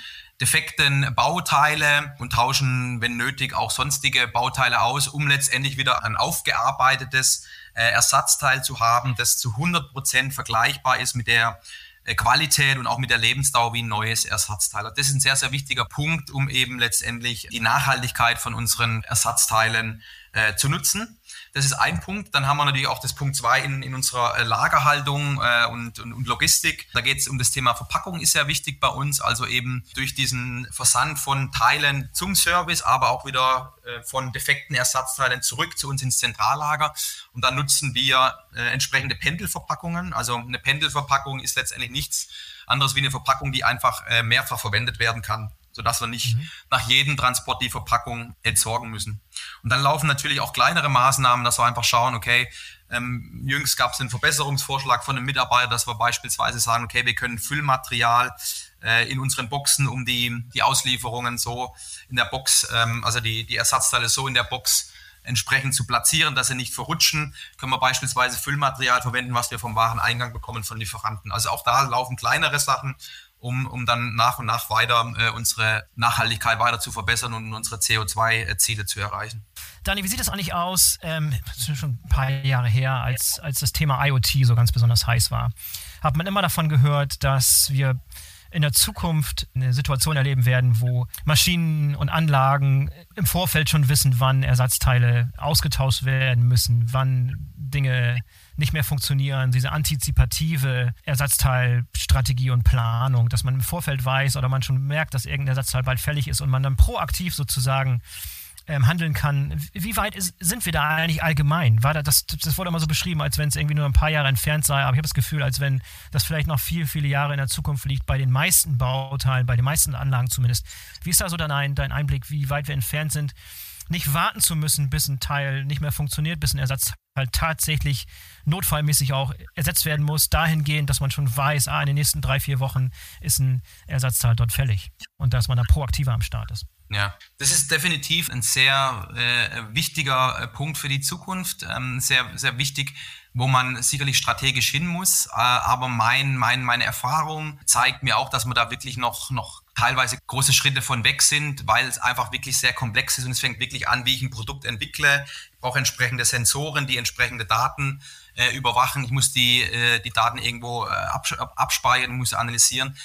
defekten Bauteile und tauschen, wenn nötig, auch sonstige Bauteile aus, um letztendlich wieder ein aufgearbeitetes äh, Ersatzteil zu haben, das zu 100 Prozent vergleichbar ist mit der äh, Qualität und auch mit der Lebensdauer wie ein neues Ersatzteil. Das ist ein sehr, sehr wichtiger Punkt, um eben letztendlich die Nachhaltigkeit von unseren Ersatzteilen äh, zu nutzen. Das ist ein Punkt. Dann haben wir natürlich auch das Punkt zwei in, in unserer äh, Lagerhaltung äh, und, und, und, Logistik. Da geht es um das Thema Verpackung, ist sehr wichtig bei uns. Also eben durch diesen Versand von Teilen zum Service, aber auch wieder äh, von defekten Ersatzteilen zurück zu uns ins Zentrallager. Und dann nutzen wir äh, entsprechende Pendelverpackungen. Also eine Pendelverpackung ist letztendlich nichts anderes wie eine Verpackung, die einfach äh, mehrfach verwendet werden kann sodass wir nicht mhm. nach jedem Transport die Verpackung entsorgen müssen. Und dann laufen natürlich auch kleinere Maßnahmen, dass wir einfach schauen, okay, ähm, jüngst gab es einen Verbesserungsvorschlag von einem Mitarbeiter, dass wir beispielsweise sagen, okay, wir können Füllmaterial äh, in unseren Boxen, um die, die Auslieferungen so in der Box, ähm, also die, die Ersatzteile so in der Box entsprechend zu platzieren, dass sie nicht verrutschen. Können wir beispielsweise Füllmaterial verwenden, was wir vom Wareneingang bekommen von Lieferanten. Also auch da laufen kleinere Sachen, um, um dann nach und nach weiter äh, unsere Nachhaltigkeit weiter zu verbessern und unsere CO2-Ziele zu erreichen. Dani, wie sieht das eigentlich aus? Ähm, das ist schon ein paar Jahre her, als, als das Thema IoT so ganz besonders heiß war. Hat man immer davon gehört, dass wir in der Zukunft eine Situation erleben werden, wo Maschinen und Anlagen im Vorfeld schon wissen, wann Ersatzteile ausgetauscht werden müssen, wann Dinge nicht mehr funktionieren, diese antizipative Ersatzteilstrategie und Planung, dass man im Vorfeld weiß oder man schon merkt, dass irgendein Ersatzteil bald fällig ist und man dann proaktiv sozusagen ähm, handeln kann. Wie weit ist, sind wir da eigentlich allgemein? War da, das, das wurde immer so beschrieben, als wenn es irgendwie nur ein paar Jahre entfernt sei, aber ich habe das Gefühl, als wenn das vielleicht noch viele, viele Jahre in der Zukunft liegt, bei den meisten Bauteilen, bei den meisten Anlagen zumindest. Wie ist da so dein, dein Einblick, wie weit wir entfernt sind, nicht warten zu müssen, bis ein Teil nicht mehr funktioniert, bis ein Ersatzteil tatsächlich notfallmäßig auch ersetzt werden muss, dahingehend, dass man schon weiß, ah, in den nächsten drei, vier Wochen ist ein Ersatzteil dort fällig und dass man da proaktiver am Start ist. Ja, das ist definitiv ein sehr äh, wichtiger äh, Punkt für die Zukunft, ähm, sehr, sehr wichtig, wo man sicherlich strategisch hin muss. Äh, aber mein, mein, meine Erfahrung zeigt mir auch, dass man da wirklich noch, noch teilweise große Schritte von weg sind, weil es einfach wirklich sehr komplex ist und es fängt wirklich an, wie ich ein Produkt entwickle. Ich brauche entsprechende Sensoren, die entsprechende Daten äh, überwachen. Ich muss die, äh, die Daten irgendwo äh, abspeichern, muss analysieren.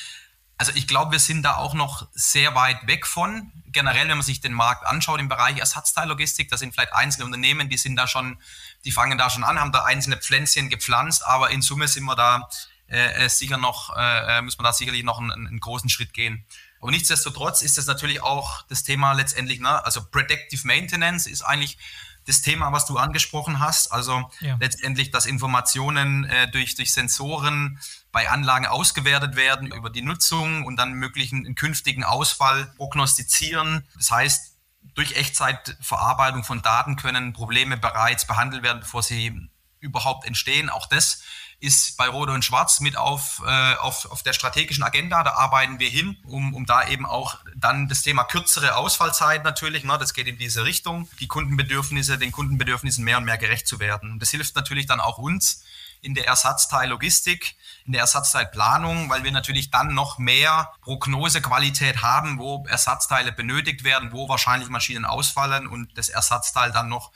Also ich glaube, wir sind da auch noch sehr weit weg von. Generell, wenn man sich den Markt anschaut im Bereich Ersatzteillogistik, da sind vielleicht einzelne Unternehmen, die sind da schon, die fangen da schon an, haben da einzelne Pflänzchen gepflanzt, aber in Summe sind wir da äh, äh sicher noch, äh, äh, müssen wir da sicherlich noch einen, einen großen Schritt gehen. Aber nichtsdestotrotz ist das natürlich auch das Thema letztendlich, ne, also Predictive Maintenance ist eigentlich das Thema, was du angesprochen hast. Also ja. letztendlich, dass Informationen äh, durch, durch Sensoren bei Anlagen ausgewertet werden über die Nutzung und dann möglichen künftigen Ausfall prognostizieren. Das heißt, durch Echtzeitverarbeitung von Daten können Probleme bereits behandelt werden, bevor sie überhaupt entstehen. Auch das ist bei Rode und Schwarz mit auf, äh, auf, auf der strategischen Agenda. Da arbeiten wir hin, um, um da eben auch dann das Thema kürzere Ausfallzeit natürlich, ne, das geht in diese Richtung, die Kundenbedürfnisse, den Kundenbedürfnissen mehr und mehr gerecht zu werden. Und das hilft natürlich dann auch uns in der Ersatzteillogistik, in der Ersatzteilplanung, weil wir natürlich dann noch mehr Prognosequalität haben, wo Ersatzteile benötigt werden, wo wahrscheinlich Maschinen ausfallen und das Ersatzteil dann noch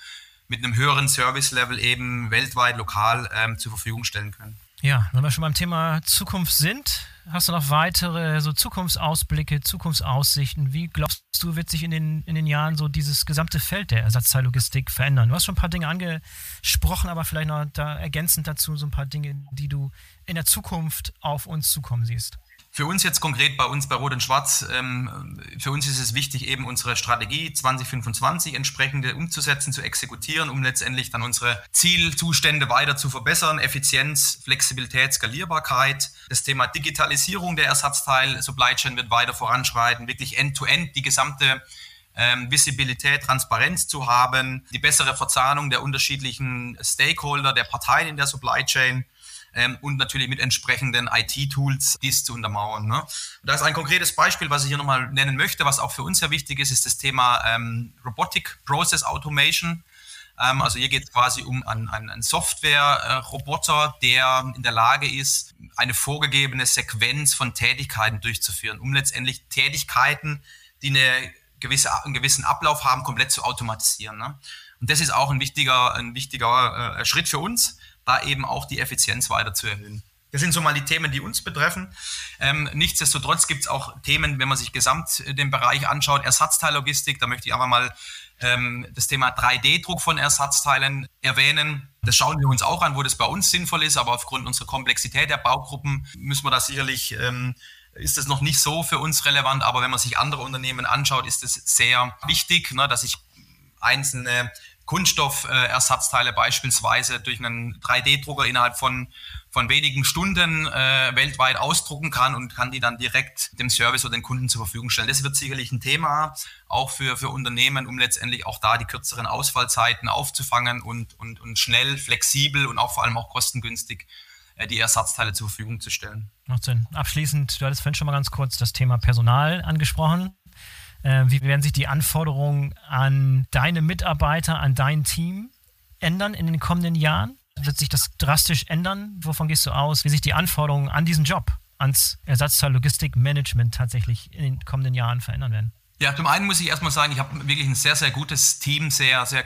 mit einem höheren Service-Level eben weltweit, lokal ähm, zur Verfügung stellen können. Ja, wenn wir schon beim Thema Zukunft sind, hast du noch weitere so Zukunftsausblicke, Zukunftsaussichten? Wie glaubst du, wird sich in den, in den Jahren so dieses gesamte Feld der Ersatzteillogistik verändern? Du hast schon ein paar Dinge angesprochen, aber vielleicht noch da ergänzend dazu so ein paar Dinge, die du in der Zukunft auf uns zukommen siehst. Für uns jetzt konkret bei uns bei Rot und Schwarz, ähm, für uns ist es wichtig, eben unsere Strategie 2025 entsprechend umzusetzen, zu exekutieren, um letztendlich dann unsere Zielzustände weiter zu verbessern. Effizienz, Flexibilität, Skalierbarkeit. Das Thema Digitalisierung der Ersatzteil, Supply Chain wird weiter voranschreiten, wirklich end-to-end -end die gesamte ähm, Visibilität, Transparenz zu haben, die bessere Verzahnung der unterschiedlichen Stakeholder, der Parteien in der Supply Chain ähm, und natürlich mit entsprechenden IT-Tools dies zu untermauern. Ne? Da ist ein konkretes Beispiel, was ich hier nochmal nennen möchte, was auch für uns sehr wichtig ist, ist das Thema ähm, Robotic Process Automation. Ähm, also hier geht es quasi um einen, einen Software-Roboter, der in der Lage ist, eine vorgegebene Sequenz von Tätigkeiten durchzuführen, um letztendlich Tätigkeiten, die eine gewisse, einen gewissen Ablauf haben, komplett zu automatisieren. Ne? Und das ist auch ein wichtiger, ein wichtiger äh, Schritt für uns, da eben auch die Effizienz weiter zu erhöhen. Das sind so mal die Themen, die uns betreffen. Ähm, nichtsdestotrotz gibt es auch Themen, wenn man sich gesamt den Bereich anschaut, Ersatzteillogistik, da möchte ich einfach mal ähm, das Thema 3D-Druck von Ersatzteilen erwähnen. Das schauen wir uns auch an, wo das bei uns sinnvoll ist, aber aufgrund unserer Komplexität der Baugruppen müssen wir da sicherlich, ähm, ist das noch nicht so für uns relevant, aber wenn man sich andere Unternehmen anschaut, ist es sehr wichtig, ne, dass ich einzelne Kunststoffersatzteile beispielsweise durch einen 3D-Drucker innerhalb von, von wenigen Stunden äh, weltweit ausdrucken kann und kann die dann direkt dem Service oder den Kunden zur Verfügung stellen. Das wird sicherlich ein Thema auch für, für Unternehmen, um letztendlich auch da die kürzeren Ausfallzeiten aufzufangen und, und, und schnell, flexibel und auch vor allem auch kostengünstig äh, die Ersatzteile zur Verfügung zu stellen. Macht Sinn. Abschließend, du hattest vorhin schon mal ganz kurz das Thema Personal angesprochen. Äh, wie werden sich die Anforderungen an deine Mitarbeiter, an dein Team ändern in den kommenden Jahren? Wird sich das drastisch ändern? Wovon gehst du aus? Wie sich die Anforderungen an diesen Job, ans Ersatzteil-Logistik-Management tatsächlich in den kommenden Jahren verändern werden? Ja, zum einen muss ich erstmal sagen, ich habe wirklich ein sehr, sehr gutes Team, sehr, sehr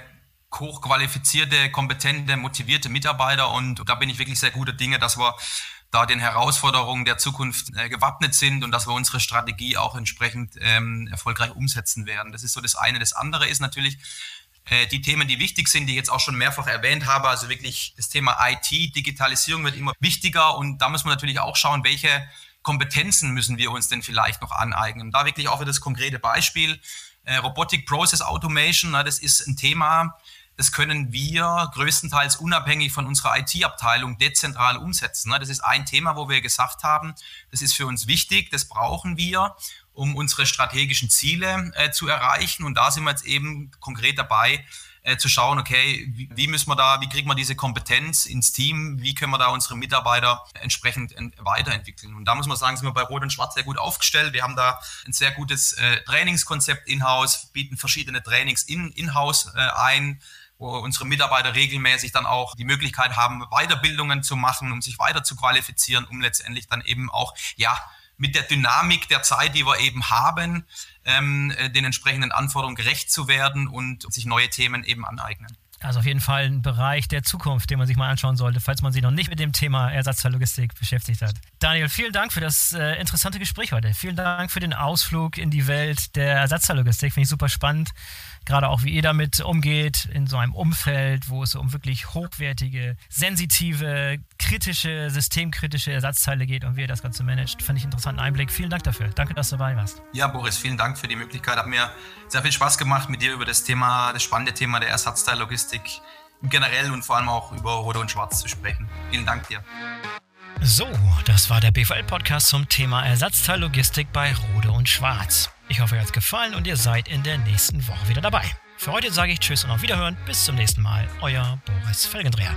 hochqualifizierte, kompetente, motivierte Mitarbeiter und da bin ich wirklich sehr guter Dinge, dass wir da den Herausforderungen der Zukunft äh, gewappnet sind und dass wir unsere Strategie auch entsprechend ähm, erfolgreich umsetzen werden. Das ist so das eine. Das andere ist natürlich äh, die Themen, die wichtig sind, die ich jetzt auch schon mehrfach erwähnt habe. Also wirklich das Thema IT, Digitalisierung wird immer wichtiger und da muss man natürlich auch schauen, welche Kompetenzen müssen wir uns denn vielleicht noch aneignen. Da wirklich auch für das konkrete Beispiel. Äh, Robotic Process Automation, das ist ein Thema, das können wir größtenteils unabhängig von unserer IT-Abteilung dezentral umsetzen. Ne? Das ist ein Thema, wo wir gesagt haben, das ist für uns wichtig, das brauchen wir, um unsere strategischen Ziele äh, zu erreichen. Und da sind wir jetzt eben konkret dabei, äh, zu schauen, okay, wie, müssen wir da, wie kriegen wir diese Kompetenz ins Team, wie können wir da unsere Mitarbeiter entsprechend weiterentwickeln. Und da muss man sagen, sind wir bei Rot und Schwarz sehr gut aufgestellt. Wir haben da ein sehr gutes äh, Trainingskonzept in-house, bieten verschiedene Trainings in-house in, in ein wo unsere Mitarbeiter regelmäßig dann auch die Möglichkeit haben, Weiterbildungen zu machen, um sich weiter zu qualifizieren, um letztendlich dann eben auch, ja, mit der Dynamik der Zeit, die wir eben haben, ähm, äh, den entsprechenden Anforderungen gerecht zu werden und sich neue Themen eben aneignen. Also auf jeden Fall ein Bereich der Zukunft, den man sich mal anschauen sollte, falls man sich noch nicht mit dem Thema Ersatzteillogistik beschäftigt hat. Daniel, vielen Dank für das äh, interessante Gespräch heute. Vielen Dank für den Ausflug in die Welt der Ersatzteillogistik. Finde ich super spannend gerade auch wie ihr damit umgeht in so einem Umfeld, wo es um wirklich hochwertige, sensitive, kritische, systemkritische Ersatzteile geht und wie ihr das Ganze managt. Fand ich einen interessanten Einblick. Vielen Dank dafür. Danke, dass du dabei warst. Ja, Boris, vielen Dank für die Möglichkeit. Hat mir sehr viel Spaß gemacht, mit dir über das Thema, das spannende Thema der Ersatzteillogistik generell und vor allem auch über Rot und Schwarz zu sprechen. Vielen Dank dir. So, das war der BVL-Podcast zum Thema Ersatzteillogistik bei Rode und Schwarz. Ich hoffe, euch hat es gefallen und ihr seid in der nächsten Woche wieder dabei. Für heute sage ich Tschüss und auf Wiederhören. Bis zum nächsten Mal. Euer Boris Felgendreher.